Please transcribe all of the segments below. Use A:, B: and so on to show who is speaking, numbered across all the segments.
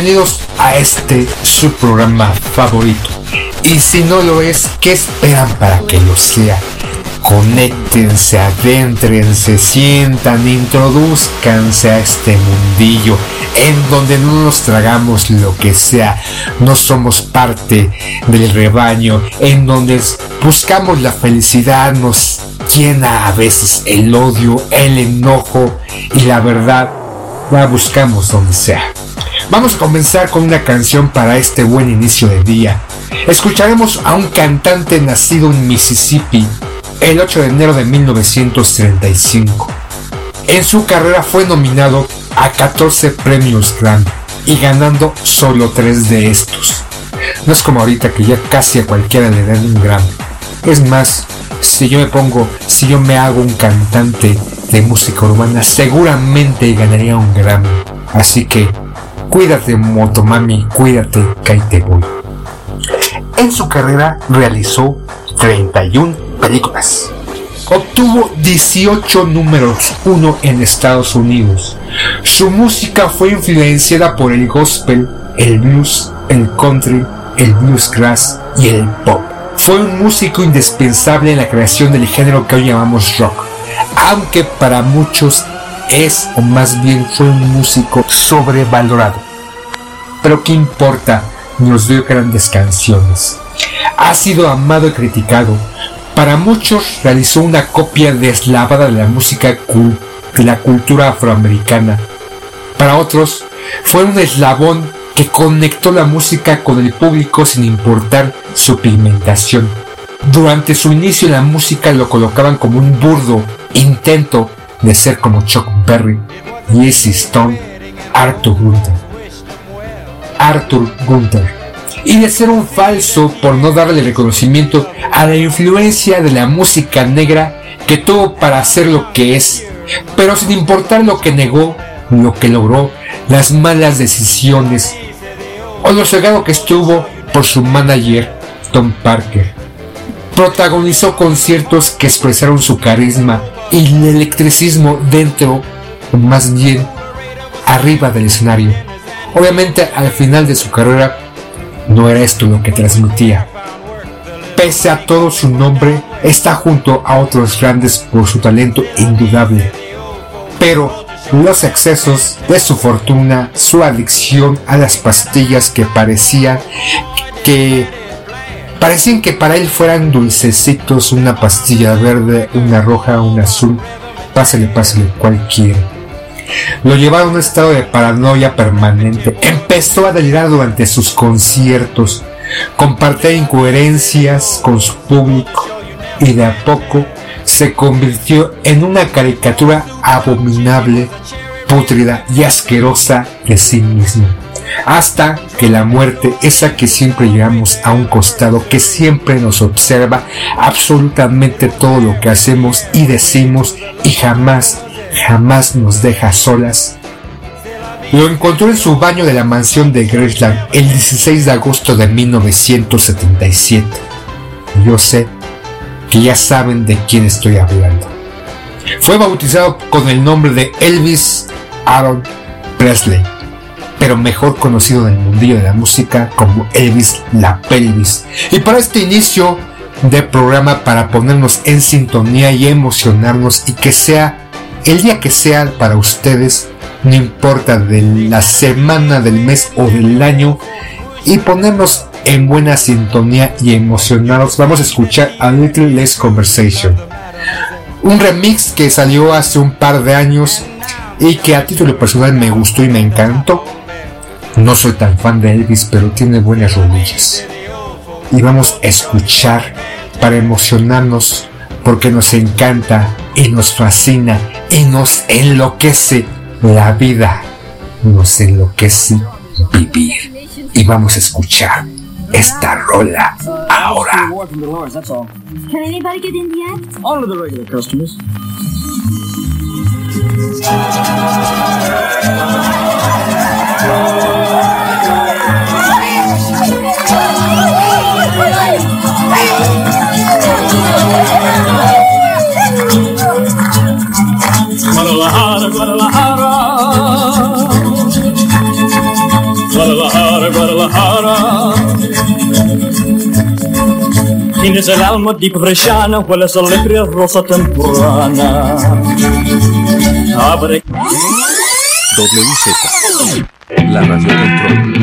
A: Bienvenidos a este su programa favorito. Y si no lo es, ¿qué esperan para que lo sea? Conéctense, adéntrense, sientan, introduzcanse a este mundillo en donde no nos tragamos lo que sea, no somos parte del rebaño, en donde buscamos la felicidad, nos llena a veces el odio, el enojo y la verdad la buscamos donde sea. Vamos a comenzar con una canción para este buen inicio de día. Escucharemos a un cantante nacido en Mississippi el 8 de enero de 1935. En su carrera fue nominado a 14 premios Grammy y ganando solo 3 de estos. No es como ahorita que ya casi a cualquiera le dan un Grammy. Es más, si yo me pongo, si yo me hago un cantante de música urbana, seguramente ganaría un Grammy. Así que Cuídate Motomami, cuídate voy. En su carrera realizó 31 películas. Obtuvo 18 números 1 en Estados Unidos. Su música fue influenciada por el gospel, el blues, el country, el bluesgrass y el pop. Fue un músico indispensable en la creación del género que hoy llamamos rock, aunque para muchos es o más bien fue un músico sobrevalorado. Pero qué importa, nos dio grandes canciones. Ha sido amado y criticado. Para muchos realizó una copia deslavada de la música de la cultura afroamericana. Para otros fue un eslabón que conectó la música con el público sin importar su pigmentación. Durante su inicio en la música lo colocaban como un burdo intento de ser como Chuck Berry, Jesse Stone, Arthur Gunther. Arthur Gunther. Y de ser un falso por no darle reconocimiento a la influencia de la música negra que tuvo para ser lo que es, pero sin importar lo que negó, lo que logró, las malas decisiones o lo cegado que estuvo por su manager Tom Parker. Protagonizó conciertos que expresaron su carisma el electricismo dentro, más bien arriba del escenario. Obviamente al final de su carrera no era esto lo que transmitía. Pese a todo su nombre, está junto a otros grandes por su talento indudable. Pero los excesos de su fortuna, su adicción a las pastillas que parecían que parecían que para él fueran dulcecitos, una pastilla verde, una roja, una azul, pásale, pásale cualquiera. Lo llevaron a un estado de paranoia permanente. Empezó a delirar durante sus conciertos, compartía incoherencias con su público y de a poco se convirtió en una caricatura abominable, pútrida y asquerosa de sí mismo. Hasta que la muerte, esa que siempre llevamos a un costado, que siempre nos observa absolutamente todo lo que hacemos y decimos y jamás, jamás nos deja solas, lo encontró en su baño de la mansión de Graceland el 16 de agosto de 1977. Yo sé que ya saben de quién estoy hablando. Fue bautizado con el nombre de Elvis Aaron Presley pero mejor conocido en el mundillo de la música como Elvis la Pelvis. Y para este inicio de programa, para ponernos en sintonía y emocionarnos y que sea el día que sea para ustedes, no importa de la semana, del mes o del año, y ponernos en buena sintonía y emocionados, vamos a escuchar A Little Less Conversation. Un remix que salió hace un par de años y que a título personal me gustó y me encantó. No soy tan fan de Elvis, pero tiene buenas rodillas. Y vamos a escuchar para emocionarnos porque nos encanta y nos fascina y nos enloquece la vida. Nos enloquece vivir. Y vamos a escuchar esta rola ahora. Can anybody get in yet? All of the regular customers. Guadalajara, Guadalajara. Guadalajara, Guadalajara. Tienes el alma di bresciana, hueles alegre rosa temprana. Abre.
B: WZ, la radio control.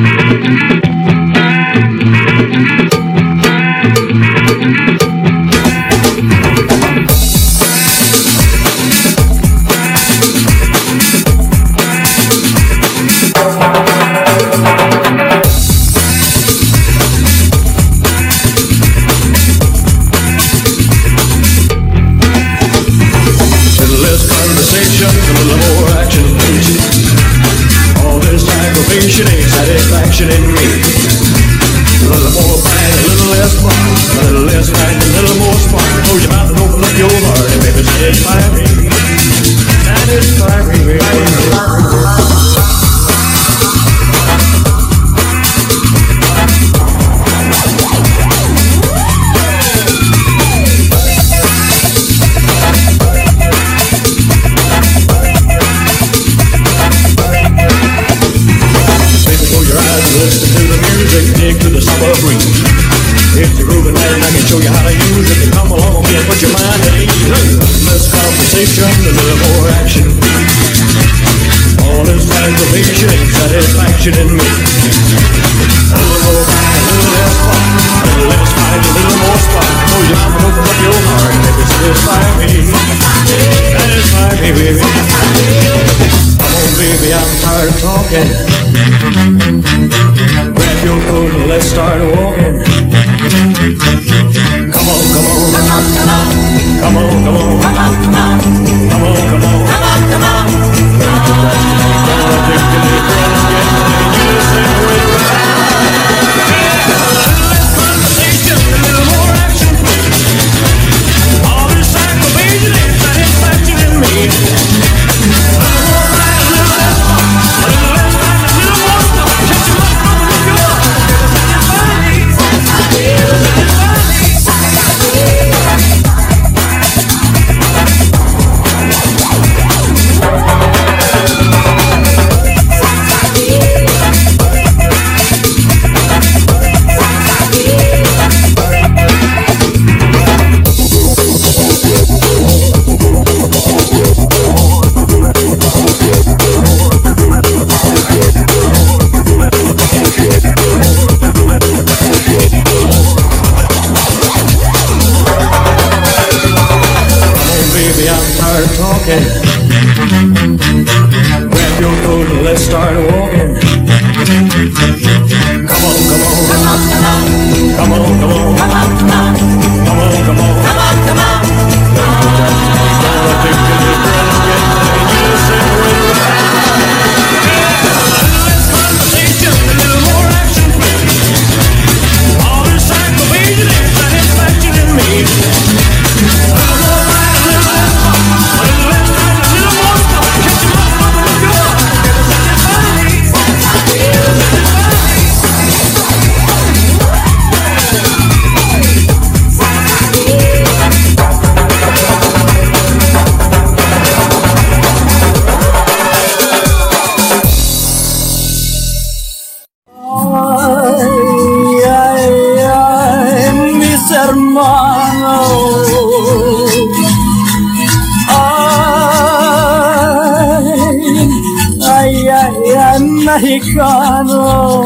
C: Ay, mexicano.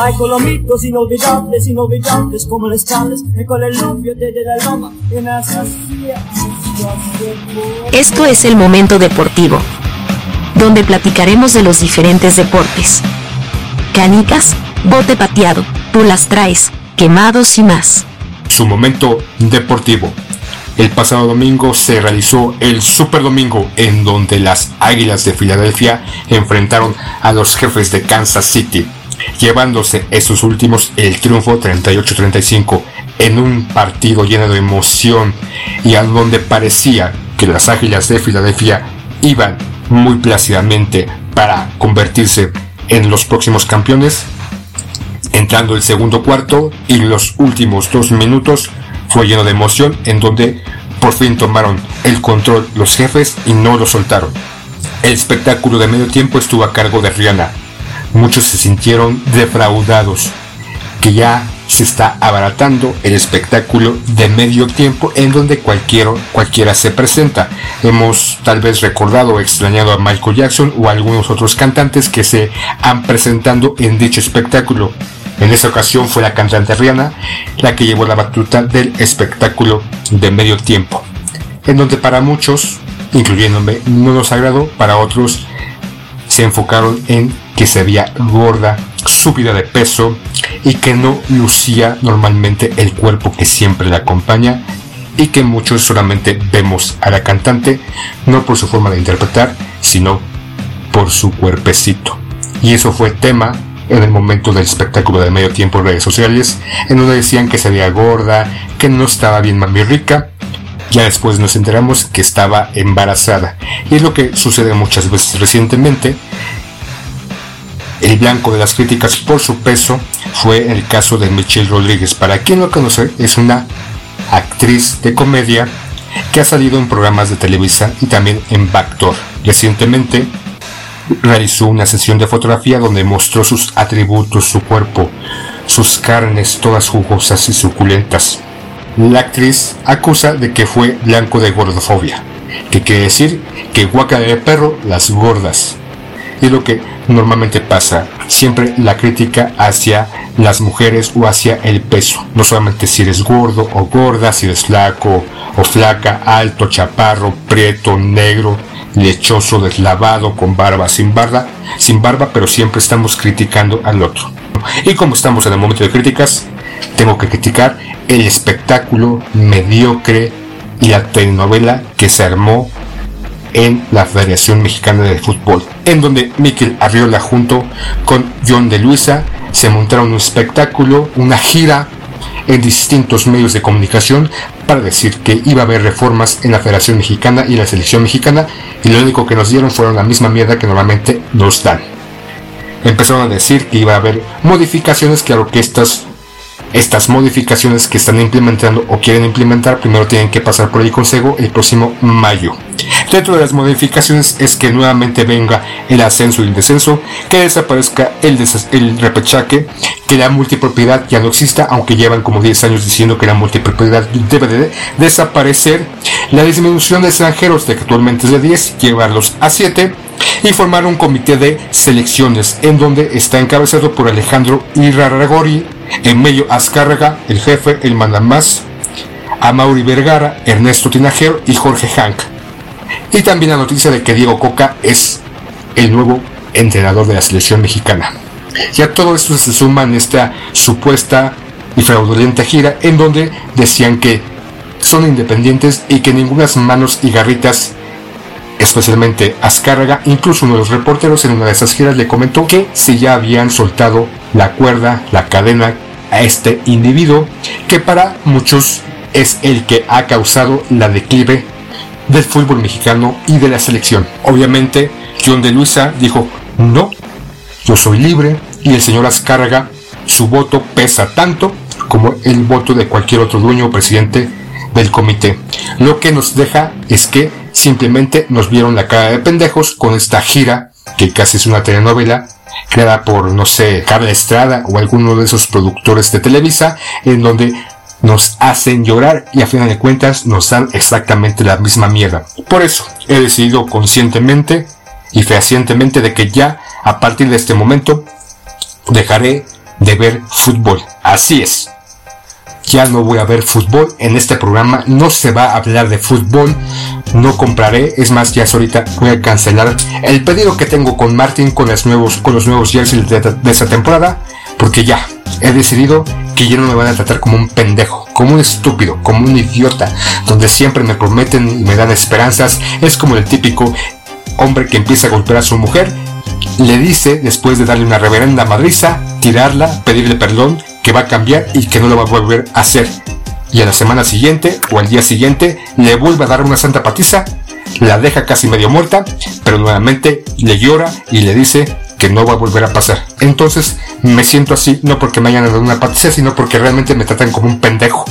C: Hay colomitos inolvidables, inolvidables como les chales, con el lupio desde la loma, en
D: Esto es el momento deportivo, donde platicaremos de los diferentes deportes. Canicas, bote pateado, tú las traes, quemados y más.
A: Su momento deportivo. El pasado domingo se realizó el Super Domingo en donde las Águilas de Filadelfia enfrentaron a los jefes de Kansas City, llevándose esos últimos el triunfo 38-35 en un partido lleno de emoción y a donde parecía que las Águilas de Filadelfia iban muy plácidamente para convertirse en los próximos campeones. Entrando el segundo cuarto y los últimos dos minutos fue lleno de emoción en donde por fin tomaron el control los jefes y no lo soltaron. El espectáculo de medio tiempo estuvo a cargo de Rihanna. Muchos se sintieron defraudados, que ya se está abaratando el espectáculo de medio tiempo en donde cualquiera, cualquiera se presenta. Hemos tal vez recordado o extrañado a Michael Jackson o a algunos otros cantantes que se han presentado en dicho espectáculo. En esta ocasión fue la cantante Rihanna la que llevó la batuta del espectáculo de medio tiempo, en donde para muchos, incluyéndome, no nos agradó, para otros se enfocaron en que se veía gorda, subida de peso y que no lucía normalmente el cuerpo que siempre la acompaña y que muchos solamente vemos a la cantante no por su forma de interpretar, sino por su cuerpecito. Y eso fue tema en el momento del espectáculo de medio tiempo en redes sociales, en donde decían que se veía gorda, que no estaba bien mami rica. Ya después nos enteramos que estaba embarazada. Y es lo que sucede muchas veces recientemente. El blanco de las críticas por su peso fue el caso de Michelle Rodríguez. Para quien lo conoce, es una actriz de comedia que ha salido en programas de Televisa y también en Backdoor. Recientemente realizó una sesión de fotografía donde mostró sus atributos, su cuerpo, sus carnes todas jugosas y suculentas. La actriz acusa de que fue blanco de gordofobia, que quiere decir que guaca de perro las gordas. Y lo que normalmente pasa, siempre la crítica hacia las mujeres o hacia el peso, no solamente si eres gordo o gorda, si eres flaco o flaca, alto, chaparro, prieto, negro, lechoso, deslavado, con barba, sin barba, sin barba, pero siempre estamos criticando al otro. Y como estamos en el momento de críticas, tengo que criticar el espectáculo mediocre y la telenovela que se armó en la Federación Mexicana de Fútbol, en donde Miquel Arriola junto con John de Luisa se montaron un espectáculo, una gira en distintos medios de comunicación para decir que iba a haber reformas en la Federación Mexicana y la Selección Mexicana y lo único que nos dieron fueron la misma mierda que normalmente nos dan. Empezaron a decir que iba a haber modificaciones, claro que estas estas modificaciones que están implementando o quieren implementar primero tienen que pasar por el Consejo el próximo mayo. Dentro de las modificaciones es que nuevamente venga el ascenso y el descenso, que desaparezca el, el repechaque, que la multipropiedad ya no exista, aunque llevan como 10 años diciendo que la multipropiedad debe de desaparecer, la disminución de extranjeros de que actualmente es de 10, llevarlos a 7, y formar un comité de selecciones en donde está encabezado por Alejandro Iraragori, Emilio Azcárraga, el jefe, el mandamás, Mauri Vergara, Ernesto Tinajero y Jorge Hank. Y también la noticia de que Diego Coca es el nuevo entrenador de la selección mexicana. Ya todo esto se suma en esta supuesta y fraudulenta gira en donde decían que son independientes y que ninguna manos y garritas especialmente Azcárraga, incluso uno de los reporteros en una de esas giras le comentó que si ya habían soltado la cuerda, la cadena a este individuo, que para muchos es el que ha causado la declive del fútbol mexicano y de la selección. Obviamente, John de Luisa dijo, no, yo soy libre y el señor Azcárraga, su voto pesa tanto como el voto de cualquier otro dueño o presidente del comité. Lo que nos deja es que simplemente nos vieron la cara de pendejos con esta gira, que casi es una telenovela, creada por, no sé, Carla Estrada o alguno de esos productores de Televisa, en donde nos hacen llorar y a final de cuentas nos dan exactamente la misma mierda. Por eso he decidido conscientemente y fehacientemente de que ya a partir de este momento dejaré de ver fútbol. Así es. Ya no voy a ver fútbol en este programa. No se va a hablar de fútbol. No compraré. Es más, ya ahorita voy a cancelar el pedido que tengo con Martin con los nuevos, con los nuevos jerseys de, de esta temporada. Porque ya he decidido que ya no me van a tratar como un pendejo, como un estúpido, como un idiota, donde siempre me prometen y me dan esperanzas. Es como el típico hombre que empieza a golpear a su mujer le dice, después de darle una reverenda madriza, tirarla, pedirle perdón, va a cambiar y que no lo va a volver a hacer. Y a la semana siguiente o al día siguiente le vuelve a dar una santa patiza, la deja casi medio muerta, pero nuevamente le llora y le dice que no va a volver a pasar. Entonces me siento así, no porque me hayan dado una patiza, sino porque realmente me tratan como un pendejo.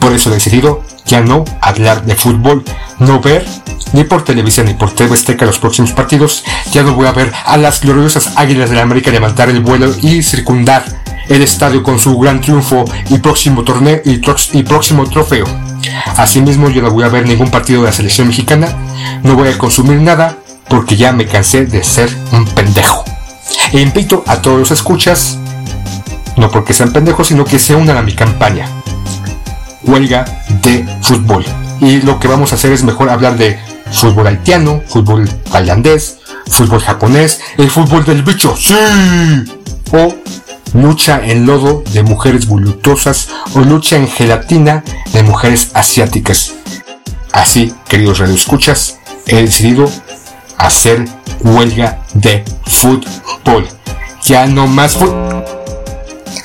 A: Por eso he decidido ya no hablar de fútbol, no ver ni por televisión ni por TV Azteca los próximos partidos. Ya no voy a ver a las gloriosas Águilas de la América levantar el vuelo y circundar el estadio con su gran triunfo y próximo torneo y próximo trofeo. Asimismo, yo no voy a ver ningún partido de la selección mexicana, no voy a consumir nada porque ya me cansé de ser un pendejo. E invito a todos los escuchas, no porque sean pendejos, sino que se unan a mi campaña. Huelga de fútbol. Y lo que vamos a hacer es mejor hablar de fútbol haitiano, fútbol tailandés, fútbol japonés, el fútbol del bicho, sí. O lucha en lodo de mujeres voluptuosas o lucha en gelatina de mujeres asiáticas. Así, queridos radioescuchas, he decidido hacer huelga de fútbol. Ya no más fútbol.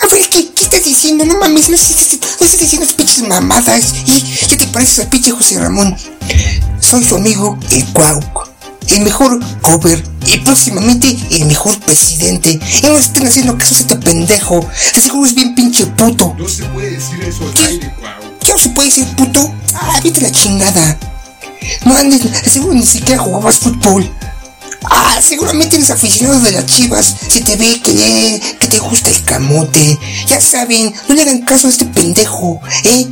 E: A ver, ¿qué, ¿qué, estás diciendo? No mames, no estás, no estás diciendo pinches mamadas. ¿Y qué te pareces al pinche José Ramón? Soy su amigo, el Cuauco. El mejor cover y próximamente el mejor presidente. Y no estén haciendo caso a este pendejo. De seguro es bien pinche puto.
F: No se puede decir eso al aire, Cuau.
E: ¿Qué no se puede decir puto? Ah, vete la chingada. No andes, seguro ni siquiera jugabas fútbol. Ah, seguramente eres aficionado de las chivas. Se te ve que, que te gusta el camote. Ya saben, no le hagan caso a este pendejo, ¿eh?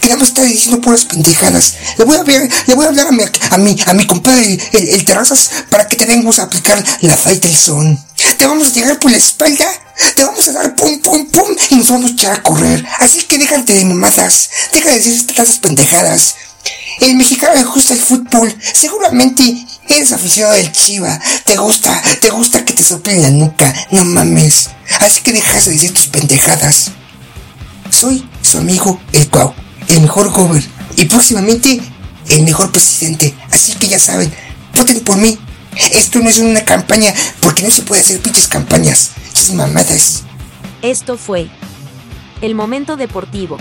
E: Que nada más está diciendo puras pendejadas. Le voy a ver, le voy a hablar a mi, a mi, a mi compadre, el, el Terrazas, para que te vengamos a aplicar la Faitelson. Te vamos a llegar por la espalda, te vamos a dar pum, pum, pum, y nos vamos a echar a correr. Así que déjate de mamadas, deja de decir tantas pendejadas. El mexicano le gusta el fútbol. Seguramente eres aficionado del Chiva. Te gusta, te gusta que te soplen la nuca. No mames. Así que dejas de decir tus pendejadas. Soy su amigo el Cuau, el mejor gober y próximamente el mejor presidente. Así que ya saben, voten por mí. Esto no es una campaña porque no se puede hacer pinches campañas. Esas mamadas.
D: Esto fue el momento deportivo.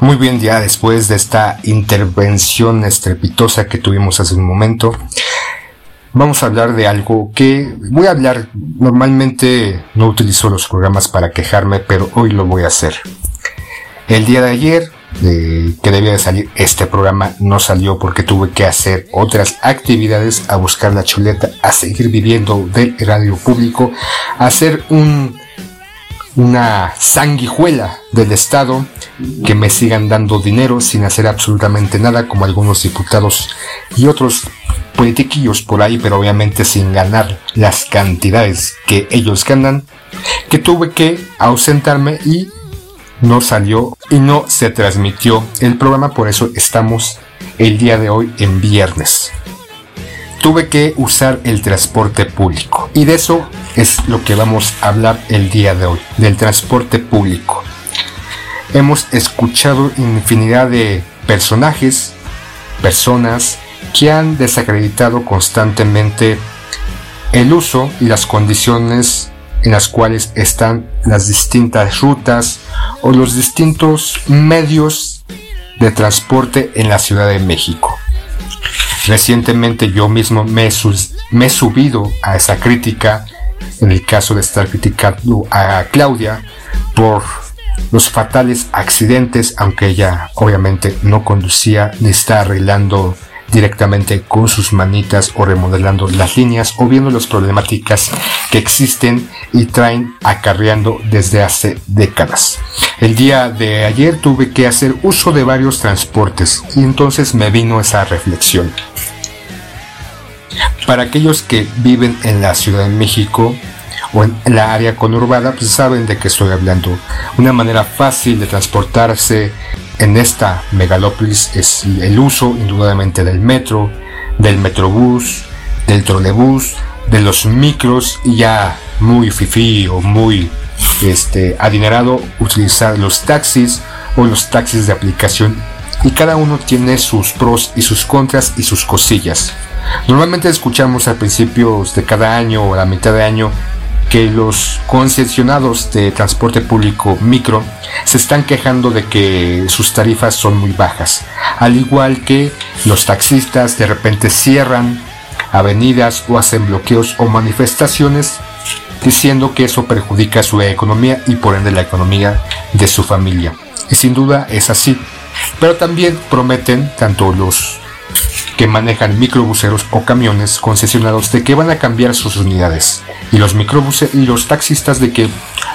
A: Muy bien, ya después de esta intervención estrepitosa que tuvimos hace un momento, vamos a hablar de algo que voy a hablar, normalmente no utilizo los programas para quejarme, pero hoy lo voy a hacer. El día de ayer, eh, que debía de salir este programa, no salió porque tuve que hacer otras actividades, a buscar la chuleta, a seguir viviendo del radio público, a hacer un una sanguijuela del Estado, que me sigan dando dinero sin hacer absolutamente nada, como algunos diputados y otros politiquillos por ahí, pero obviamente sin ganar las cantidades que ellos ganan, que tuve que ausentarme y no salió y no se transmitió el programa, por eso estamos el día de hoy en viernes tuve que usar el transporte público. Y de eso es lo que vamos a hablar el día de hoy, del transporte público. Hemos escuchado infinidad de personajes, personas que han desacreditado constantemente el uso y las condiciones en las cuales están las distintas rutas o los distintos medios de transporte en la Ciudad de México. Recientemente yo mismo me, he subido a esa crítica, en el caso de estar criticando a Claudia por los fatales accidentes, aunque ella obviamente no conducía ni está arreglando directamente con sus manitas o remodelando las líneas o viendo las problemáticas que existen y traen acarreando desde hace décadas. El día de ayer tuve que hacer uso de varios transportes y entonces me vino esa reflexión. Para aquellos que viven en la Ciudad de México o en la área conurbada, pues saben de qué estoy hablando. Una manera fácil de transportarse en esta megalópolis es el uso indudablemente del metro, del metrobús, del trolebús, de los micros y ya muy fifí o muy este, adinerado utilizar los taxis o los taxis de aplicación y cada uno tiene sus pros y sus contras y sus cosillas. Normalmente escuchamos al principio de cada año o a la mitad de año que los concesionados de transporte público micro se están quejando de que sus tarifas son muy bajas, al igual que los taxistas de repente cierran avenidas o hacen bloqueos o manifestaciones diciendo que eso perjudica su economía y por ende la economía de su familia. Y sin duda es así. Pero también prometen tanto los que manejan microbuseros o camiones concesionados de que van a cambiar sus unidades y los microbuses y los taxistas de que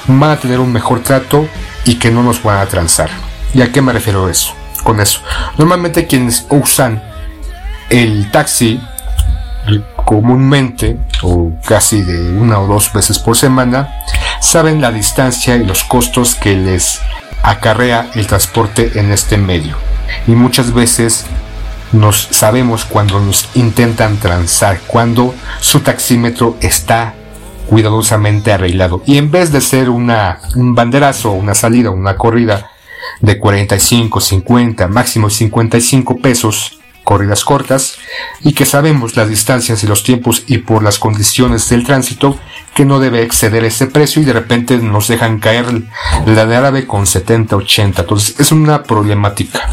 A: van a tener un mejor trato y que no nos van a transar. ¿Y a qué me refiero eso? Con eso. Normalmente quienes usan el taxi comúnmente o casi de una o dos veces por semana saben la distancia y los costos que les acarrea el transporte en este medio y muchas veces nos sabemos cuando nos intentan transar, cuando su taxímetro está cuidadosamente arreglado. Y en vez de ser una, un banderazo, una salida, una corrida de 45, 50, máximo 55 pesos, corridas cortas, y que sabemos las distancias y los tiempos y por las condiciones del tránsito que no debe exceder ese precio y de repente nos dejan caer la de árabe con 70, 80. Entonces es una problemática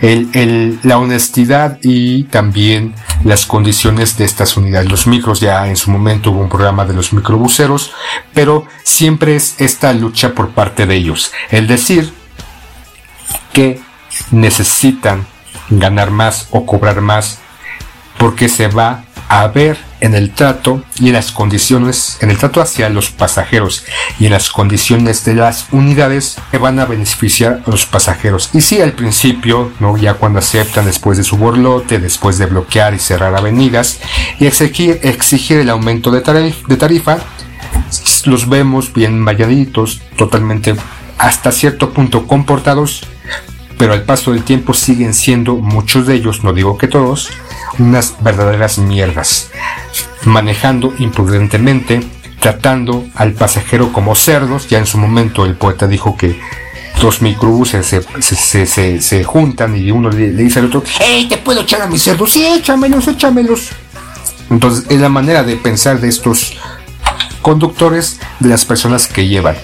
A: la honestidad y también las condiciones de estas unidades. Los micros ya en su momento hubo un programa de los microbuseros, pero siempre es esta lucha por parte de ellos. El decir que necesitan ganar más o cobrar más porque se va a ver en el trato y en las condiciones, en el trato hacia los pasajeros y en las condiciones de las unidades que van a beneficiar a los pasajeros. Y si al principio, ¿no? ya cuando aceptan después de su borlote, después de bloquear y cerrar avenidas y exigir, el aumento de, de tarifa, los vemos bien valladitos, totalmente hasta cierto punto comportados, pero al paso del tiempo siguen siendo muchos de ellos, no digo que todos, unas verdaderas mierdas, manejando imprudentemente, tratando al pasajero como cerdos, ya en su momento el poeta dijo que dos microbuses se, se, juntan y uno le, dice al otro, ¡Hey, te puedo echar a mis cerdos! Sí, échamelos, échamelos. Entonces es la manera de pensar de estos conductores, de las personas que llevan.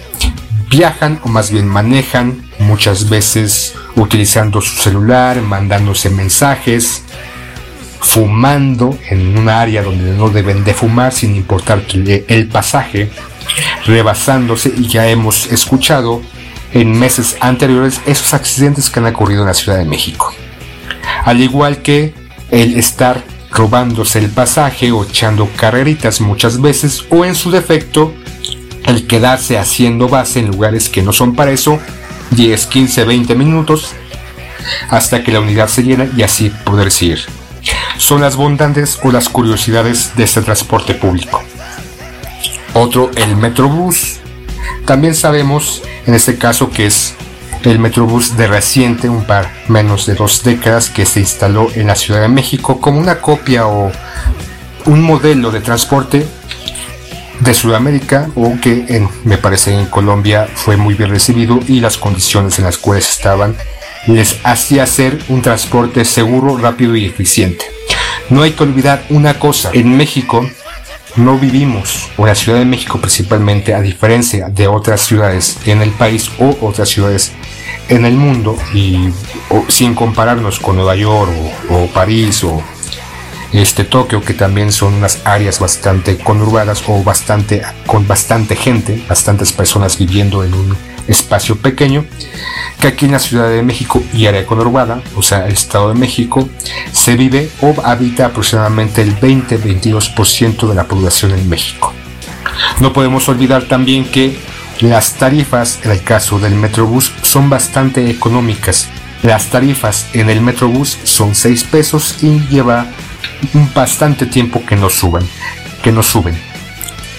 A: Viajan o más bien manejan muchas veces utilizando su celular, mandándose mensajes, fumando en un área donde no deben de fumar sin importar el pasaje, rebasándose y ya hemos escuchado en meses anteriores esos accidentes que han ocurrido en la Ciudad de México. Al igual que el estar robándose el pasaje o echando carreritas muchas veces o en su defecto el quedarse haciendo base en lugares que no son para eso 10, 15, 20 minutos hasta que la unidad se llena y así poder seguir son las bondades o las curiosidades de este transporte público. Otro, el Metrobús. También sabemos en este caso que es el Metrobús de reciente, un par menos de dos décadas, que se instaló en la Ciudad de México como una copia o un modelo de transporte de Sudamérica o que en, me parece en Colombia fue muy bien recibido y las condiciones en las cuales estaban les hacía ser un transporte seguro, rápido y eficiente. No hay que olvidar una cosa, en México no vivimos, o en la Ciudad de México principalmente, a diferencia de otras ciudades en el país o otras ciudades en el mundo, y sin compararnos con Nueva York o, París o este Tokio, que también son unas áreas bastante conurbadas o bastante con bastante gente, bastantes personas viviendo en un espacio pequeño. que aquí en la Ciudad de México y área conurbada, o sea, el Estado de México, se vive o habita aproximadamente el 20-22% de la población en México. No podemos olvidar también que las tarifas en el caso del Metrobús son bastante económicas. Las tarifas en el Metrobús son 6 pesos y lleva bastante tiempo que no suben, que no suben.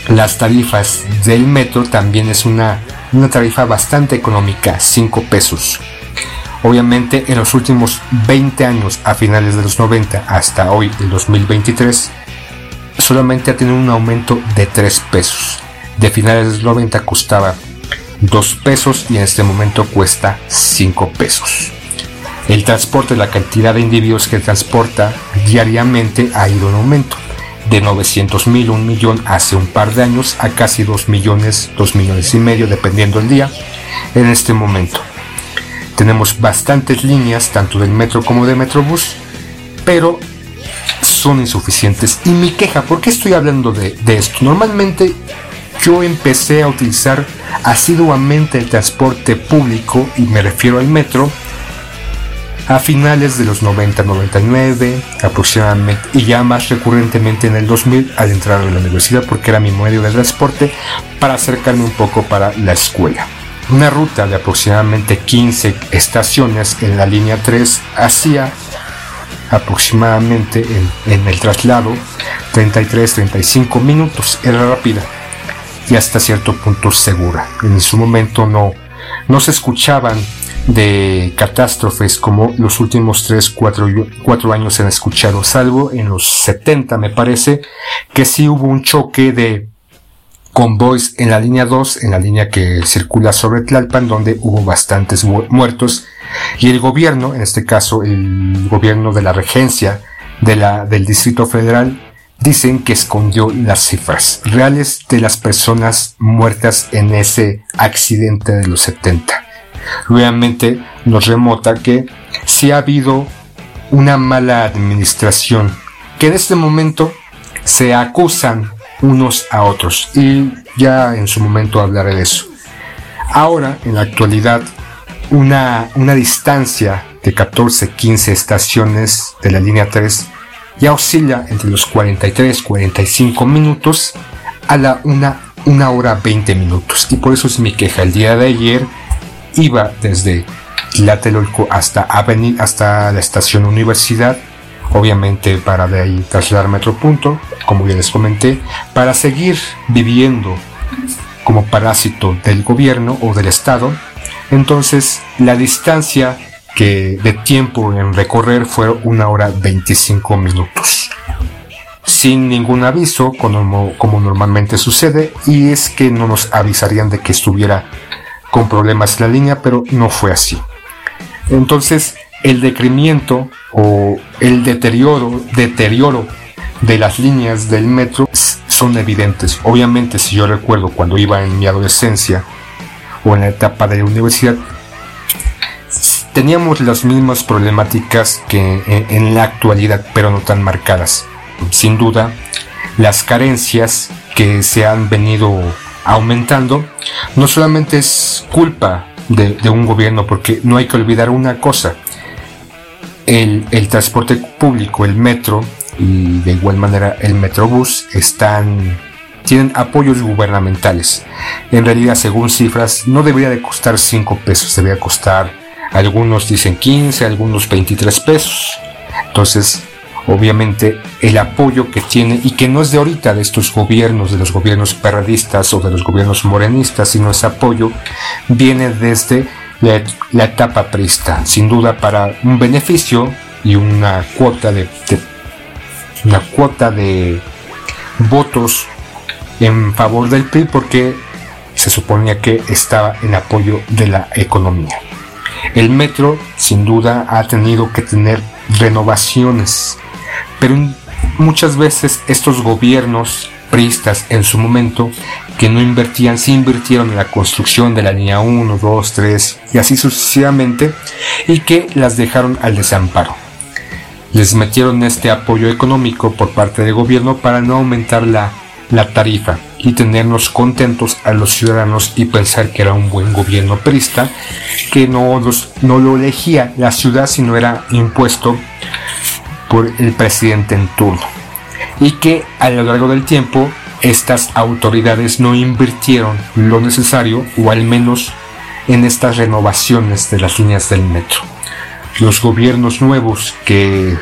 A: Las tarifas del metro también es una, una tarifa bastante económica, 5 pesos. Obviamente en los últimos 20 años, a finales de los 90 hasta hoy, el 2023, solamente ha tenido un aumento de 3 pesos. De finales de los 90 costaba 2 pesos y en este momento cuesta 5 pesos. El transporte, la cantidad de individuos que transporta diariamente ha ido en aumento. De 900 mil, un millón hace un par de años a casi 2 millones, 2 millones y medio, dependiendo del día, en este momento. Tenemos bastantes líneas, tanto del metro como de Metrobús, pero son insuficientes. Y mi queja, ¿por qué estoy hablando de, de esto? Normalmente yo empecé a utilizar asiduamente el transporte público, y me refiero al metro, a finales de los 90-99 aproximadamente y ya más recurrentemente en el 2000 al entrar a la universidad porque era mi medio de transporte para acercarme un poco para la escuela. Una ruta de aproximadamente 15 estaciones en la línea 3 hacía aproximadamente en, en el traslado 33-35 minutos, era rápida y hasta cierto punto segura. En su momento no, no se escuchaban de catástrofes como los últimos 3, 4, 4 años han escuchado, salvo en los 70 me parece, que sí hubo un choque de convoys en la línea 2, en la línea que circula sobre Tlalpan, donde hubo bastantes muertos, y el gobierno, en este caso el gobierno de la regencia de la, del Distrito Federal, dicen que escondió las cifras reales de las personas muertas en ese accidente de los 70 realmente nos remota que si ha habido una mala administración, que en este momento se acusan unos a otros y ya en su momento hablaré de eso. Ahora, en la actualidad, una, una distancia de 14-15 estaciones de la línea 3 ya oscila entre los 43-45 minutos a la una, una hora 20 minutos. Y por eso es mi queja. El día de ayer iba desde Tlatelolco hasta, Avenida, hasta la estación Universidad, obviamente para de ahí trasladarme a otro punto, como ya les comenté, para seguir viviendo como parásito del gobierno o del Estado. Entonces, la distancia que de tiempo en recorrer fue una hora 25 minutos. Sin ningún aviso, como, como normalmente sucede, y es que no nos avisarían de que estuviera con problemas en la línea, pero no fue así. Entonces, el decremento o el deterioro, deterioro de las líneas del metro son evidentes. Obviamente, si yo recuerdo cuando iba en mi adolescencia o en la etapa de la universidad, teníamos las mismas problemáticas que en la actualidad, pero no tan marcadas. Sin duda, las carencias que se han venido aumentando, no solamente es culpa de, un gobierno, porque no hay que olvidar una cosa, el, transporte público, el metro y de igual manera el metrobús están tienen apoyos gubernamentales. En realidad, según cifras, no debería de costar 5 pesos, debería costar, algunos dicen 15, algunos 23 pesos. Entonces, obviamente el apoyo que tiene y que no es de ahorita de estos gobiernos, de los gobiernos perradistas o de los gobiernos morenistas, sino ese apoyo viene desde la, etapa prista, sin duda para un beneficio y una cuota de, una cuota de votos en favor del PRI porque se suponía que estaba en apoyo de la economía. El metro sin duda ha tenido que tener renovaciones pero muchas veces estos gobiernos pristas en su momento que no invertían, sí invirtieron en la construcción de la línea 1, 2, 3 y así sucesivamente y que las dejaron al desamparo. Les metieron este apoyo económico por parte del gobierno para no aumentar la, la tarifa. y tenernos contentos a los ciudadanos y pensar que era un buen gobierno perista, que no, no lo elegía la ciudad, sino era impuesto por el presidente en turno. Y que a lo largo del tiempo estas autoridades no invirtieron lo necesario, o al menos en estas renovaciones de las líneas del metro. Los gobiernos nuevos que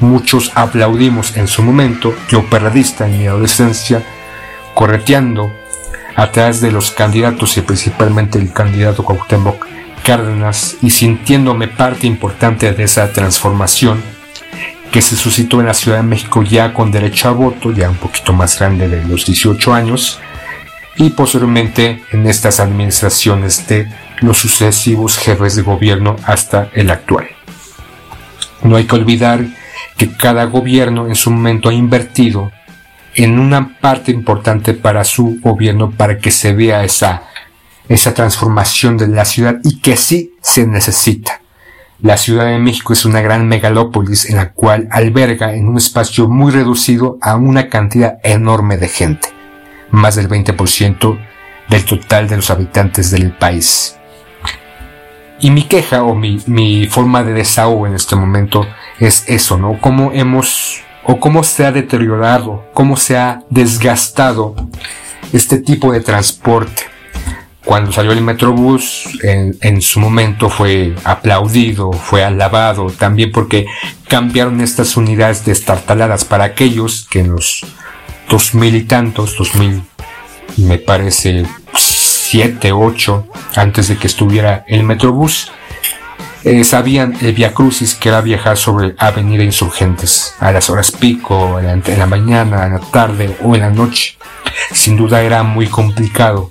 A: muchos aplaudimos en su momento, yo perradista en mi adolescencia, correteando atrás de los candidatos y principalmente el candidato Cuauhtémoc Cárdenas y sintiéndome parte importante de esa transformación que se suscitó en la Ciudad de México ya con derecho a voto, ya un poquito más grande de los 18 años, y posteriormente en estas administraciones de los sucesivos jefes de gobierno hasta el actual. No hay que olvidar que cada gobierno en su momento ha invertido en una parte importante para su gobierno para que se vea esa, esa transformación de la ciudad y que sí se necesita. La Ciudad de México es una gran megalópolis en la cual alberga en un espacio muy reducido a una cantidad enorme de gente, más del 20% del total de los habitantes del país. Y mi queja o mi, mi forma de desahogo en este momento es eso, ¿no? Cómo hemos o cómo se ha deteriorado, cómo se ha desgastado este tipo de transporte cuando salió el Metrobús, en, su momento fue aplaudido, fue alabado, también porque cambiaron estas unidades destartaladas para aquellos que en los dos mil y tantos, dos mil, me parece, siete, ocho, antes de que estuviera el Metrobús, eh, sabían el Via Crucis que era viajar sobre Avenida Insurgentes a las horas pico, en la, mañana, en la tarde o en la noche. Sin duda era muy complicado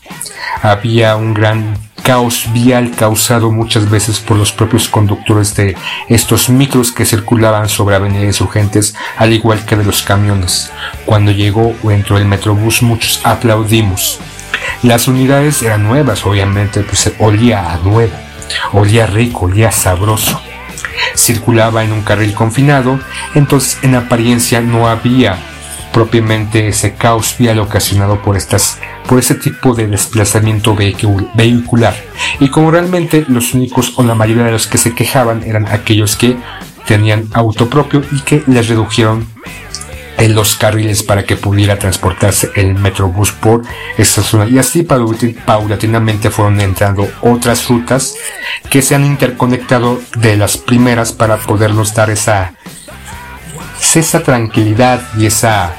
A: había un gran caos vial causado muchas veces por los propios conductores de estos micros que circulaban sobre avenidas insurgentes, al igual que de los camiones. Cuando llegó o entró el metrobús muchos aplaudimos. Las unidades eran nuevas, obviamente, pues olía a nuevo, olía rico, olía sabroso. Circulaba en un carril confinado, entonces en apariencia no había propiamente ese caos vial ocasionado por estas por ese tipo de desplazamiento vehicular y como realmente los únicos o la mayoría de los que se quejaban eran aquellos que tenían auto propio y que les redujeron en los carriles para que pudiera transportarse el metrobús por esta zona y así paulatinamente fueron entrando otras rutas que se han interconectado de las primeras para podernos dar esa esa tranquilidad y esa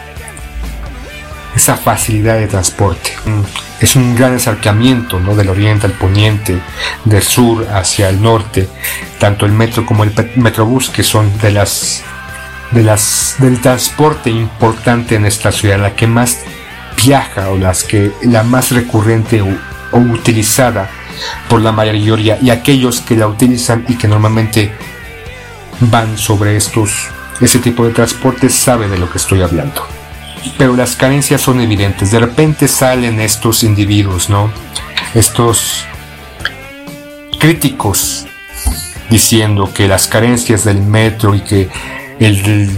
A: esa facilidad de transporte. Mm, es un gran acercamiento ¿no? del oriente al poniente, del sur hacia el norte, tanto el metro como el metrobús, que son de las, de las del transporte importante en esta ciudad, la que más viaja o las que la más recurrente o, utilizada por la mayoría y aquellos que la utilizan y que normalmente van sobre estos ese tipo de transporte sabe de lo que estoy hablando pero las carencias son evidentes. De repente salen estos individuos, ¿no? Estos críticos diciendo que las carencias del metro y que el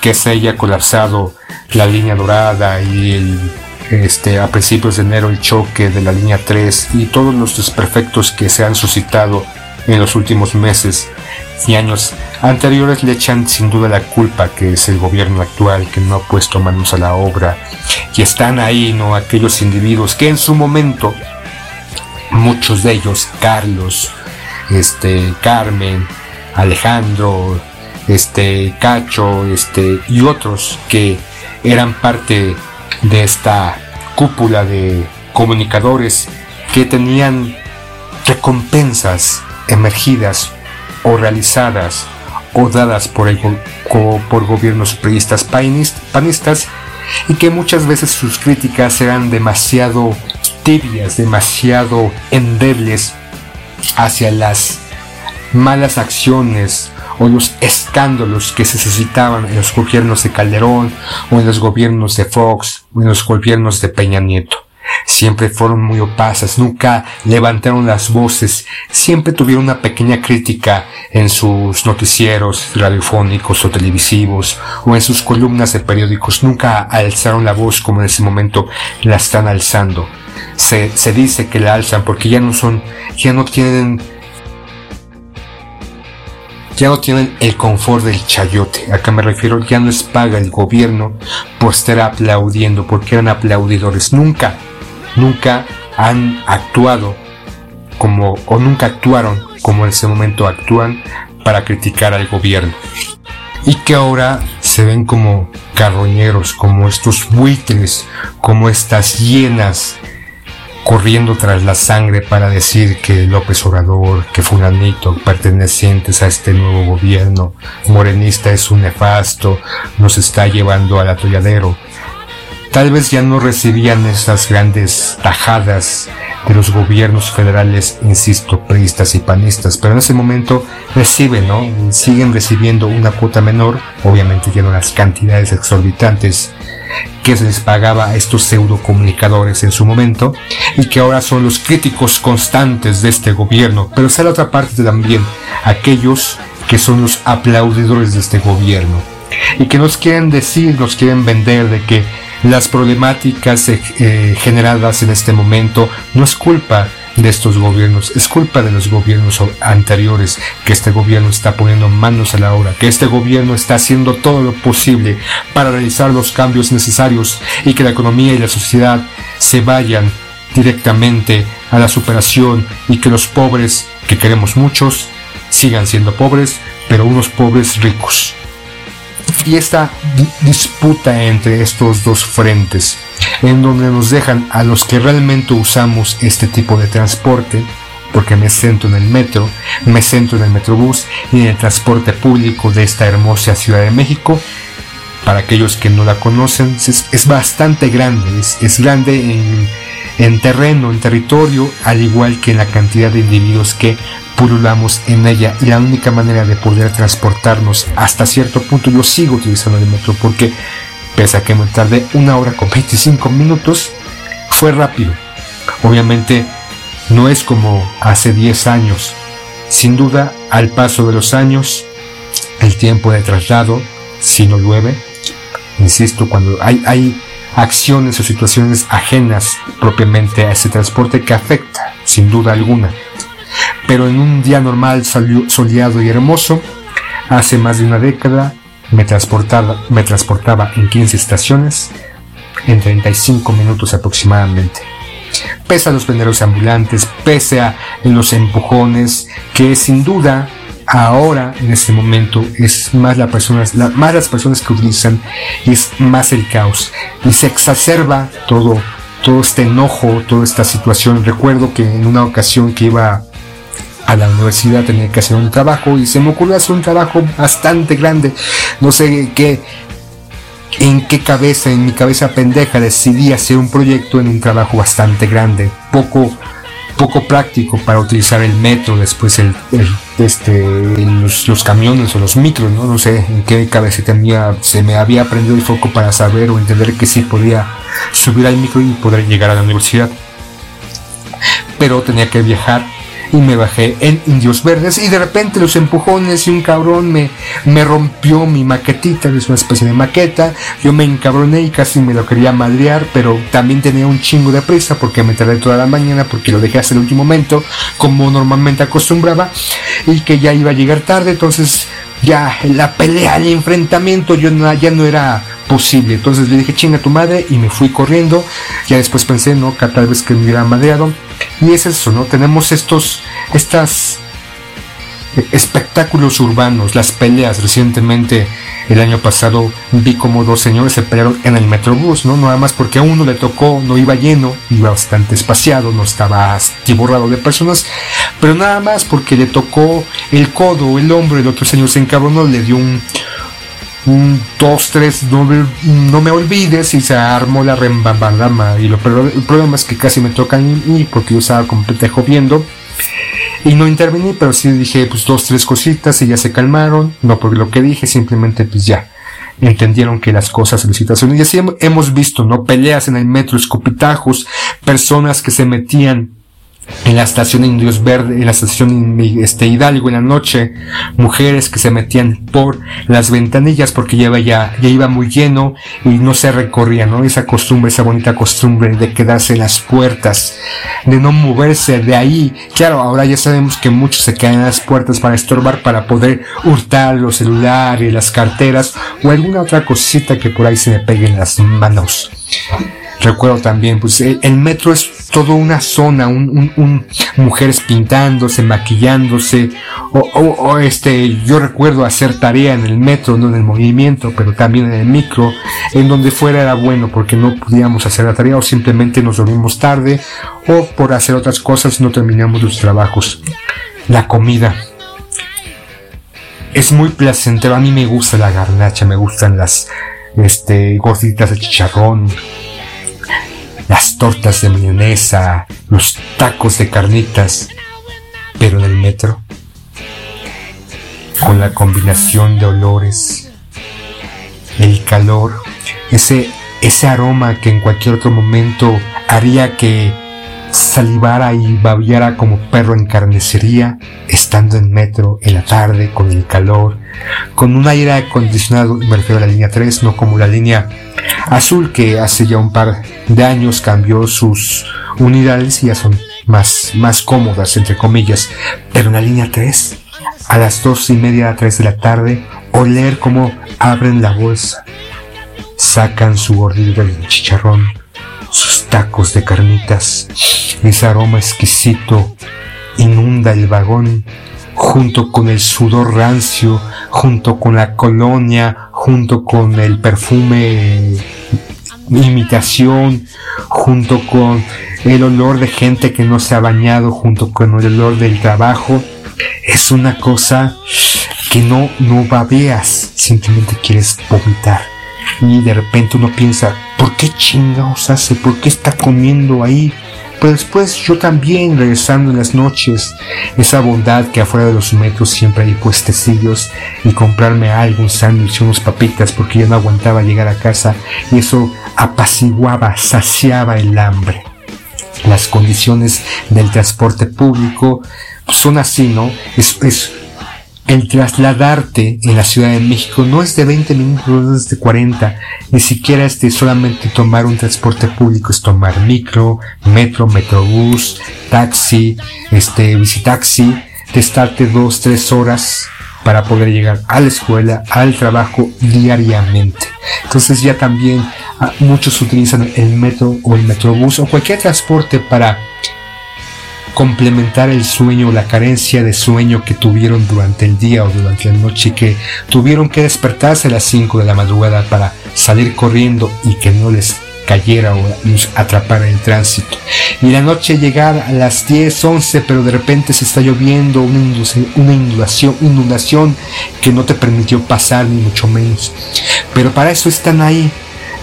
A: que se haya colapsado la línea dorada y el este, a principios de enero el choque de la línea 3 y todos los desperfectos que se han suscitado en los últimos meses y años anteriores le echan sin duda la culpa que es el gobierno actual que no ha puesto manos a la obra y están ahí no aquellos individuos que en su momento muchos de ellos Carlos este Carmen Alejandro este Cacho este y otros que eran parte de esta cúpula de comunicadores que tenían recompensas emergidas o realizadas o dadas por, el, por gobiernos priistas panistas y que muchas veces sus críticas eran demasiado tibias, demasiado endebles hacia las malas acciones o los escándalos que se suscitaban en los gobiernos de Calderón o en los gobiernos de Fox o en los gobiernos de Peña Nieto. siempre fueron muy opasas, nunca levantaron las voces, siempre tuvieron una pequeña crítica en sus noticieros radiofónicos o televisivos o en sus columnas de periódicos, nunca alzaron la voz como en ese momento la están alzando. Se, se dice que la alzan porque ya no son, ya no tienen ya no tienen el confort del chayote. ¿A qué me refiero? Ya no les paga el gobierno por estar aplaudiendo, porque eran aplaudidores. Nunca, nunca han actuado como, o nunca actuaron como en ese momento actúan para criticar al gobierno. Y que ahora se ven como carroñeros, como estos buitres, como estas hienas corriendo tras la sangre para decir que López Obrador, que Fulanito, pertenecientes a este nuevo gobierno morenista es un nefasto, nos está llevando al atolladero. Tal vez ya no recibían esas grandes tajadas de los gobiernos federales, insisto, priistas y panistas, pero en ese momento reciben, ¿no? Siguen recibiendo una cuota menor, obviamente ya no las cantidades exorbitantes que se les pagaba a estos pseudo comunicadores en su momento y que ahora son los críticos constantes de este gobierno. Pero está la otra parte también, aquellos que son los aplaudidores de este gobierno y que nos quieren decir, nos quieren vender de que las problemáticas eh, generadas en este momento no es culpa de estos gobiernos, es culpa de los gobiernos anteriores, que este gobierno está poniendo manos a la obra, que este gobierno está haciendo todo lo posible para realizar los cambios necesarios y que la economía y la sociedad se vayan directamente a la superación y que los pobres, que queremos muchos, sigan siendo pobres, pero unos pobres ricos. Y esta disputa entre estos dos frentes en donde nos dejan a los que realmente usamos este tipo de transporte, porque me centro en el metro, me centro en el metrobús y en el transporte público de esta hermosa Ciudad de México. Para aquellos que no la conocen, es, bastante grande, es, grande en, en terreno, en territorio, al igual que en la cantidad de individuos que pululamos en ella y la única manera de poder transportarnos hasta cierto punto yo sigo utilizando el metro porque Pese a que me tardé una hora con 25 minutos, fue rápido. Obviamente no es como hace 10 años. Sin duda, al paso de los años, el tiempo de traslado, si no llueve, insisto, cuando hay, hay acciones o situaciones ajenas propiamente a ese transporte que afecta, sin duda alguna. Pero en un día normal, soleado y hermoso, hace más de una década, me transportaba, en 15 estaciones en 35 minutos aproximadamente. Pese a los vendedores ambulantes, pese a los empujones, que sin duda ahora en este momento es más, la personas, más las personas que utilizan es más el caos y se exacerba todo, todo este enojo, toda esta situación. Recuerdo que en una ocasión que iba a la universidad tenía que hacer un trabajo y se me ocurrió hacer un trabajo bastante grande. No sé qué, en qué cabeza, en mi cabeza pendeja decidí hacer un proyecto en un trabajo bastante grande, poco, poco práctico para utilizar el metro, después el, este, los, camiones o los micros, ¿no? no sé en qué cabeza tenía, se me había prendido el foco para saber o entender que sí podía subir al micro y poder llegar a la universidad. Pero tenía que viajar y me bajé en Indios Verdes y de repente los empujones y un cabrón me, me rompió mi maquetita, que es una especie de maqueta, yo me encabroné y casi me lo quería madrear, pero también tenía un chingo de prisa porque me tardé toda la mañana porque lo dejé hasta el último momento como normalmente acostumbraba y que ya iba a llegar tarde, entonces ya la pelea, el enfrentamiento yo ya no era posible. Entonces le dije, chinga tu madre, y me fui corriendo. Ya después pensé, no, tal vez que me hubiera madreado. Y es eso, ¿no? Tenemos estos, estas espectáculos urbanos, las peleas. Recientemente, el año pasado, vi como dos señores se pelearon en el metrobús, ¿no? Nada más porque a uno le tocó, no iba lleno, iba bastante espaciado, no estaba tiborrado de personas, pero nada más porque le tocó el codo, el hombro, el otro señor se encabronó, le dio un, un dos, tres, no, no, me olvides y se armó la rembambandama y lo, el problema es que casi me toca a mí porque yo estaba con pendejo viendo y no intervení, pero sí dije pues dos, tres cositas y ya se calmaron, no por lo que dije, simplemente pues ya, entendieron que las cosas, las situaciones, y así hemos visto, ¿no? Peleas en el metro, escupitajos, personas que se metían en la estación Indios Verde, en la estación este, Hidalgo en la noche, mujeres que se metían por las ventanillas porque ya, ya, ya iba muy lleno y no se recorría, ¿no? Esa costumbre, esa bonita costumbre de quedarse en las puertas, de no moverse de ahí. Claro, ahora ya sabemos que muchos se quedan en las puertas para estorbar, para poder hurtar los celulares, las carteras o alguna otra cosita que por ahí se me pegue en las manos. Recuerdo también, pues el, metro es toda una zona, un, mujeres pintándose, maquillándose, o, este, yo recuerdo hacer tarea en el metro, no en el movimiento, pero también en el micro, en donde fuera era bueno porque no podíamos hacer la tarea o simplemente nos dormimos tarde o por hacer otras cosas no terminamos los trabajos. La comida. Es muy placentero, a mí me gusta la garnacha, me gustan las este, gorditas de chicharrón, las tortas de mayonesa, los tacos de carnitas, pero en el metro, con la combinación de olores, el calor, ese, ese aroma que en cualquier otro momento haría que salivara y babiara como perro en carnicería, estando en metro en la tarde con el calor, con un aire acondicionado, me refiero a la línea 3, no como la línea azul que hace ya un par de años cambió sus unidades y ya son más, más cómodas, entre comillas, pero en la línea 3, a las dos y media a 3 de la tarde, oler cómo abren la bolsa, sacan su gordillo de chicharrón, sus tacos de carnitas, ese aroma exquisito inunda el vagón junto con el sudor rancio, junto con la colonia, junto con el perfume imitación, junto con el olor de gente que no se ha bañado, junto con el olor del trabajo, es una cosa que no, no babeas, simplemente quieres vomitar. Y de repente uno piensa, ¿por qué chingados hace? ¿Por qué está comiendo ahí? Pero después yo también, regresando en las noches, esa bondad que afuera de los metros siempre hay puestecillos y comprarme algo, un sándwich, unos papitas, porque ya no aguantaba llegar a casa y eso apaciguaba, saciaba el hambre. Las condiciones del transporte público son así, ¿no? Es el trasladarte en la Ciudad de México no es de 20 minutos, es de 40, ni siquiera es solamente tomar un transporte público, es tomar micro, metro, metrobús, taxi, este, visitaxi, de estarte dos, tres horas para poder llegar a la escuela, al trabajo diariamente. Entonces ya también ah, muchos utilizan el metro o el metrobús o cualquier transporte para complementar el sueño la carencia de sueño que tuvieron durante el día o durante la noche que tuvieron que despertarse a las 5 de la madrugada para salir corriendo y que no les cayera o nos atrapara el tránsito. Y la noche llegar a las 10, 11, pero de repente se está lloviendo, una inundación, inundación que no te permitió pasar, ni mucho menos. Pero para eso están ahí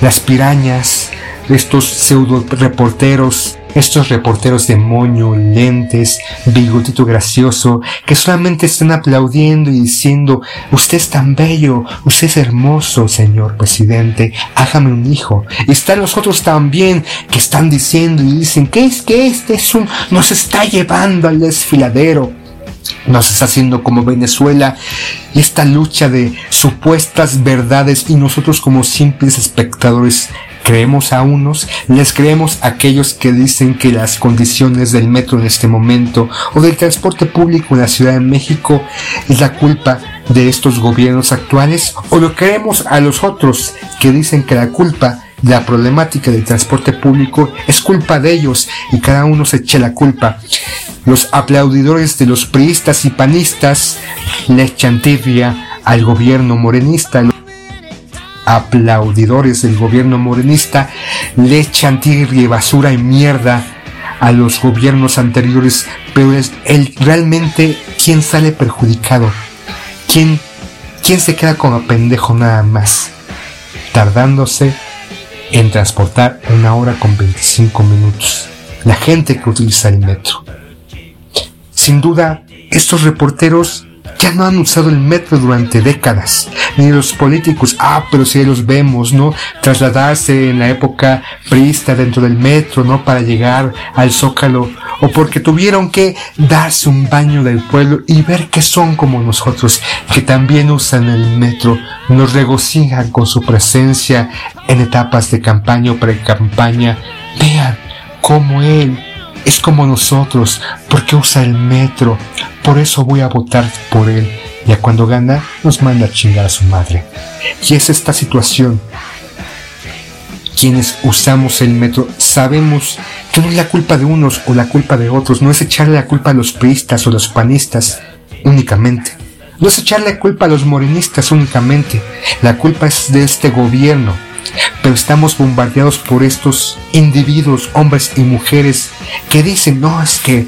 A: las pirañas, estos pseudo reporteros estos reporteros de lentes, bigotito gracioso, que solamente están aplaudiendo y diciendo, usted es tan bello, usted es hermoso, señor presidente, hágame un hijo. Y están los otros también que están diciendo y dicen, ¿qué es que este es un, nos está llevando al desfiladero? nos está haciendo como Venezuela esta lucha de supuestas verdades y nosotros como simples espectadores creemos a unos, les creemos a aquellos que dicen que las condiciones del metro en este momento o del transporte público en la Ciudad de México es la culpa de estos gobiernos actuales o lo creemos a los otros que dicen que la culpa de la problemática del transporte público es culpa de ellos y cada uno se eche la culpa. Los aplaudidores de los priistas y panistas les chantirria al gobierno morenista aplaudidores del gobierno morenista le echan tierra y basura y mierda a los gobiernos anteriores, pero es el, realmente quién sale perjudicado, quién, quién se queda como pendejo nada más, tardándose en transportar una hora con 25 minutos. La gente que utiliza el metro. Sin duda, estos reporteros ya no han usado el metro durante décadas, ni los políticos, ah, pero si los vemos, ¿no? Trasladarse en la época prista dentro del metro, ¿no? Para llegar al zócalo, o porque tuvieron que darse un baño del pueblo y ver que son como nosotros, que también usan el metro, nos regocijan con su presencia en etapas de campaña o pre-campaña. Vean cómo él es como nosotros, porque usa el metro. Por eso voy a votar por él. Ya cuando gana, nos manda a chingar a su madre. Y es esta situación. Quienes usamos el metro sabemos que no es la culpa de unos o la culpa de otros, no es echarle la culpa a los priistas o los panistas únicamente. No es echarle la culpa a los morenistas únicamente. La culpa es de este gobierno pero estamos bombardeados por estos individuos, hombres y mujeres, que dicen, no, es que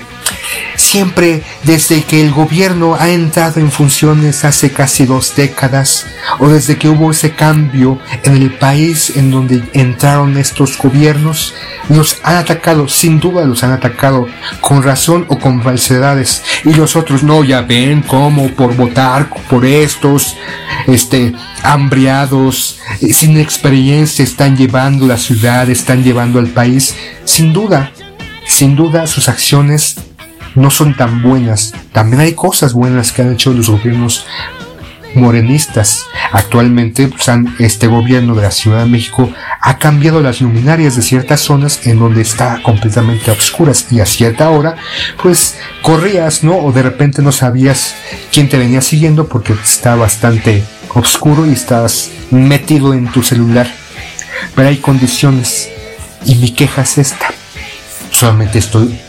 A: siempre desde que el gobierno ha entrado en funciones hace casi dos décadas, o desde que hubo ese cambio en el país en donde entraron estos gobiernos, los han atacado, sin duda los han atacado, con razón o con falsedades. Y los otros no, ya ven cómo por votar por estos, este, hambriados, eh, sin experiencia, están llevando la ciudad, están llevando al país. Sin duda, sin duda sus acciones no son tan buenas. También hay cosas buenas que han hecho los gobiernos morenistas. Actualmente, pues, este gobierno de la Ciudad de México ha cambiado las luminarias de ciertas zonas en donde está completamente a oscuras y a cierta hora, pues corrías, ¿no? O de repente no sabías quién te venía siguiendo porque está bastante oscuro y estás metido en tu celular. Pero hay condiciones y mi queja es esta. Solamente estoy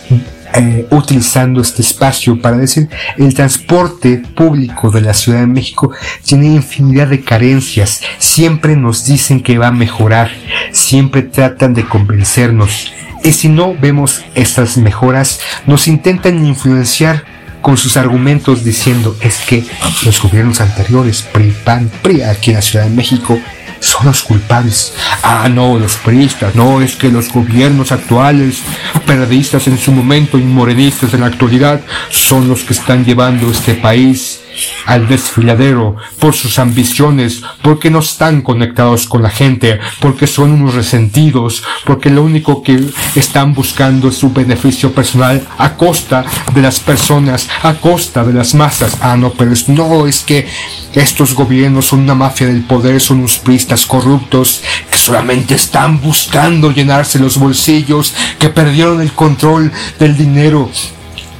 A: eh, utilizando este espacio para decir el transporte público de la Ciudad de México tiene infinidad de carencias. Siempre nos dicen que va a mejorar, siempre tratan de convencernos. Y si no vemos estas mejoras, nos intentan influenciar con sus argumentos diciendo es que los gobiernos anteriores, PRI, PAN, PRI aquí en la Ciudad de México, son los culpables. Ah, no, los priistas, no, es que los gobiernos actuales, periodistas en su momento y morenistas en la actualidad, son los que están llevando este país al desfiladero por sus ambiciones, porque no están conectados con la gente, porque son unos resentidos, porque lo único que están buscando es su beneficio personal a costa de las personas, a costa de las masas. Ah, no, pero es, no, es que estos gobiernos son una mafia del poder, son unos pristas corruptos que solamente están buscando llenarse los bolsillos, que perdieron el control del dinero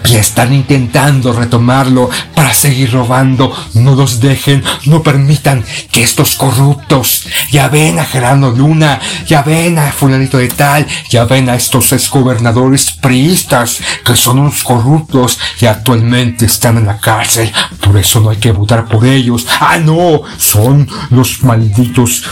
A: y están intentando retomarlo para seguir robando. No los dejen, no permitan que estos corruptos, ya ven a Gerardo Luna, ya ven a fulanito de tal, ya ven a estos exgobernadores priistas que son unos corruptos y actualmente están en la cárcel. Por eso no hay que votar por ellos. Ah, no, son los malditos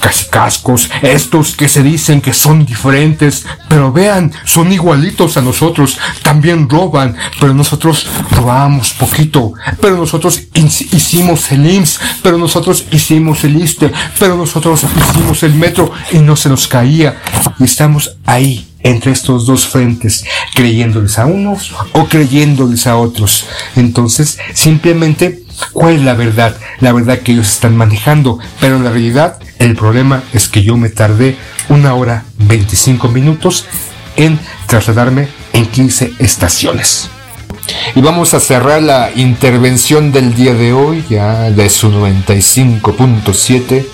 A: cascascos, estos que se dicen que son diferentes, pero vean, son igualitos a nosotros, también roban, pero nosotros robábamos poquito, pero nosotros hicimos el IMSS, pero nosotros hicimos el ISTE, pero nosotros hicimos el metro y no se nos caía. Y estamos ahí entre estos dos frentes, creyéndoles a unos o creyéndoles a otros. Entonces, simplemente, ¿cuál es la verdad? La verdad que ellos están manejando, pero en la realidad el problema es que yo me tardé una hora 25 minutos en trasladarme en 15 estaciones. Y vamos a cerrar la intervención del día de hoy, ya de su 95.7,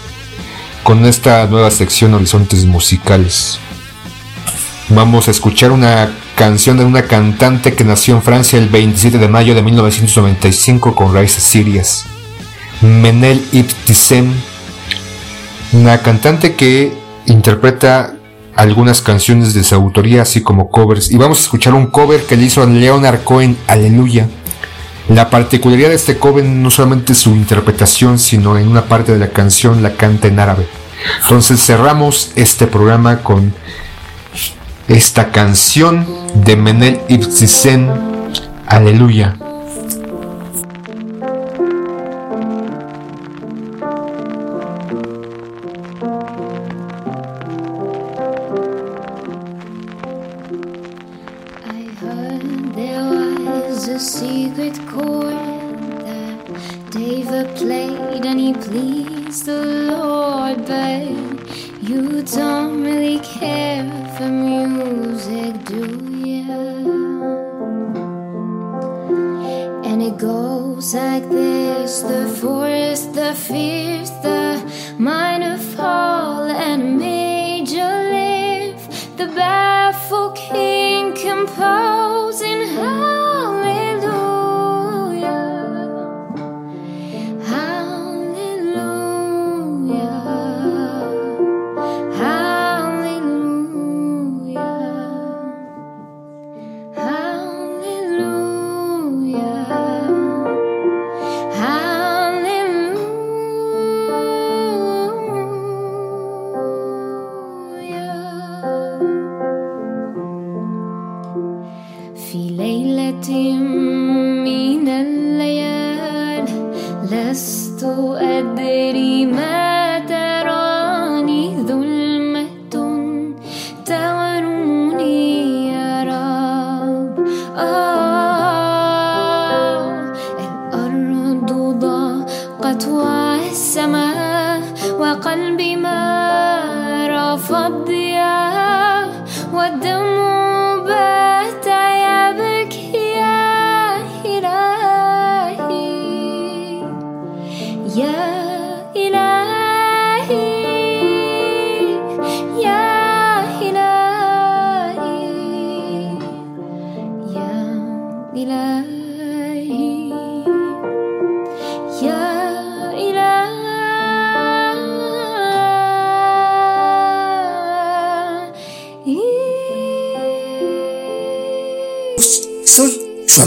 A: con esta nueva sección Horizontes Musicales. Vamos a escuchar una canción de una cantante que nació en Francia el 27 de mayo de 1995 con raíces sirias. Menel Ibtissem, una cantante que interpreta algunas canciones de su autoría, así como covers. Y vamos a escuchar un cover que le hizo a Leonard Cohen, Aleluya. La particularidad de este cover no solamente su interpretación, sino en una parte de la canción la canta en árabe. Entonces cerramos este programa con esta canción de Menel Ibsen, Aleluya.
G: أطوى السماء وقلبي ما رفض والدم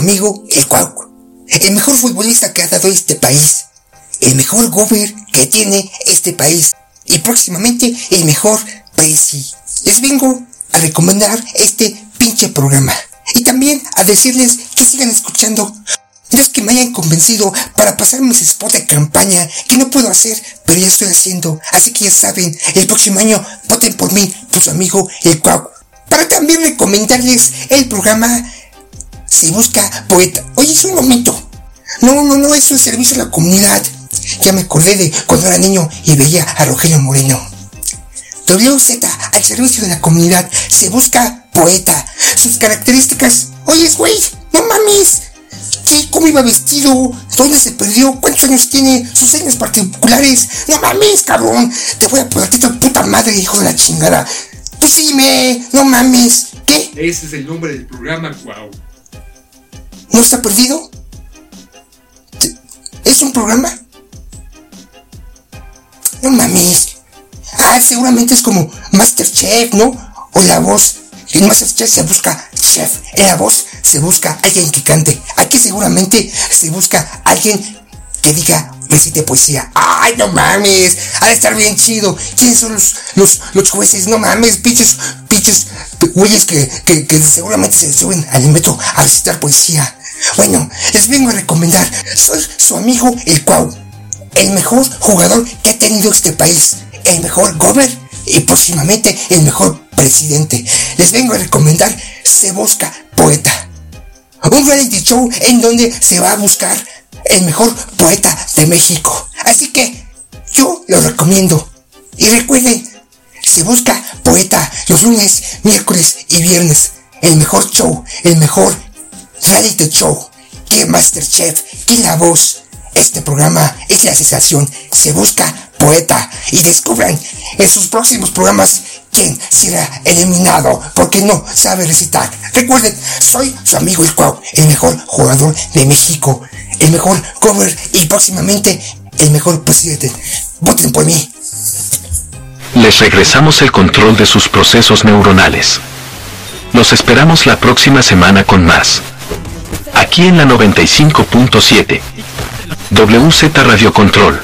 E: amigo el Cuauco, el mejor futbolista que ha dado este país, el mejor gober que tiene este país y próximamente el mejor presi. Les vengo a recomendar este pinche programa y también a decirles que sigan escuchando. No es que me hayan convencido para pasar mis spots de campaña que no puedo hacer, pero ya estoy haciendo. Así que ya saben, el próximo año voten por mí, por su amigo el Cuauco. Para también recomendarles el programa se busca poeta. Oye, es un momento. No, no, no, es un servicio a la comunidad. Ya me acordé de cuando era niño y veía a Rogelio Moreno. WZ, al servicio de la comunidad, se busca poeta. Sus características. Oye, güey, no mames. ¿Qué? ¿Cómo iba vestido? ¿Dónde se perdió? ¿Cuántos años tiene? ¿Sus señas particulares? No mames, cabrón. Te voy a poner tu puta madre, hijo de la chingada. Tú me. No mames. ¿Qué?
F: Ese es el nombre del programa, Cuau.
E: ¿No está perdido? ¿Es un programa? No mames. Ah, seguramente es como Masterchef, ¿no? O la voz. En Masterchef se busca chef. En la voz se busca alguien que cante. Aquí seguramente se busca alguien que diga, recite poesía. Ay, no mames. Ha de estar bien chido. ¿Quiénes son los, los, los jueces? No mames, pinches, pinches, güeyes que, que, que seguramente se suben al metro a recitar poesía. Bueno, les vengo a recomendar. Soy su amigo el Cuau. El mejor jugador que ha tenido este país. El mejor gober y próximamente el mejor presidente. Les vengo a recomendar Se Busca Poeta. Un reality show en donde se va a buscar el mejor poeta de México. Así que yo lo recomiendo. Y recuerden, se busca poeta los lunes, miércoles y viernes. El mejor show, el mejor reality show. Que Masterchef, que La Voz. Este programa es la sensación. Se busca poeta y descubran en sus próximos programas quién será eliminado porque no sabe recitar. Recuerden, soy su amigo el Cuau, el mejor jugador de México, el mejor cover y próximamente el mejor presidente. Voten por mí.
B: Les regresamos el control de sus procesos neuronales. Los esperamos la próxima semana con más. Aquí en la 95.7. WZ Radio Control.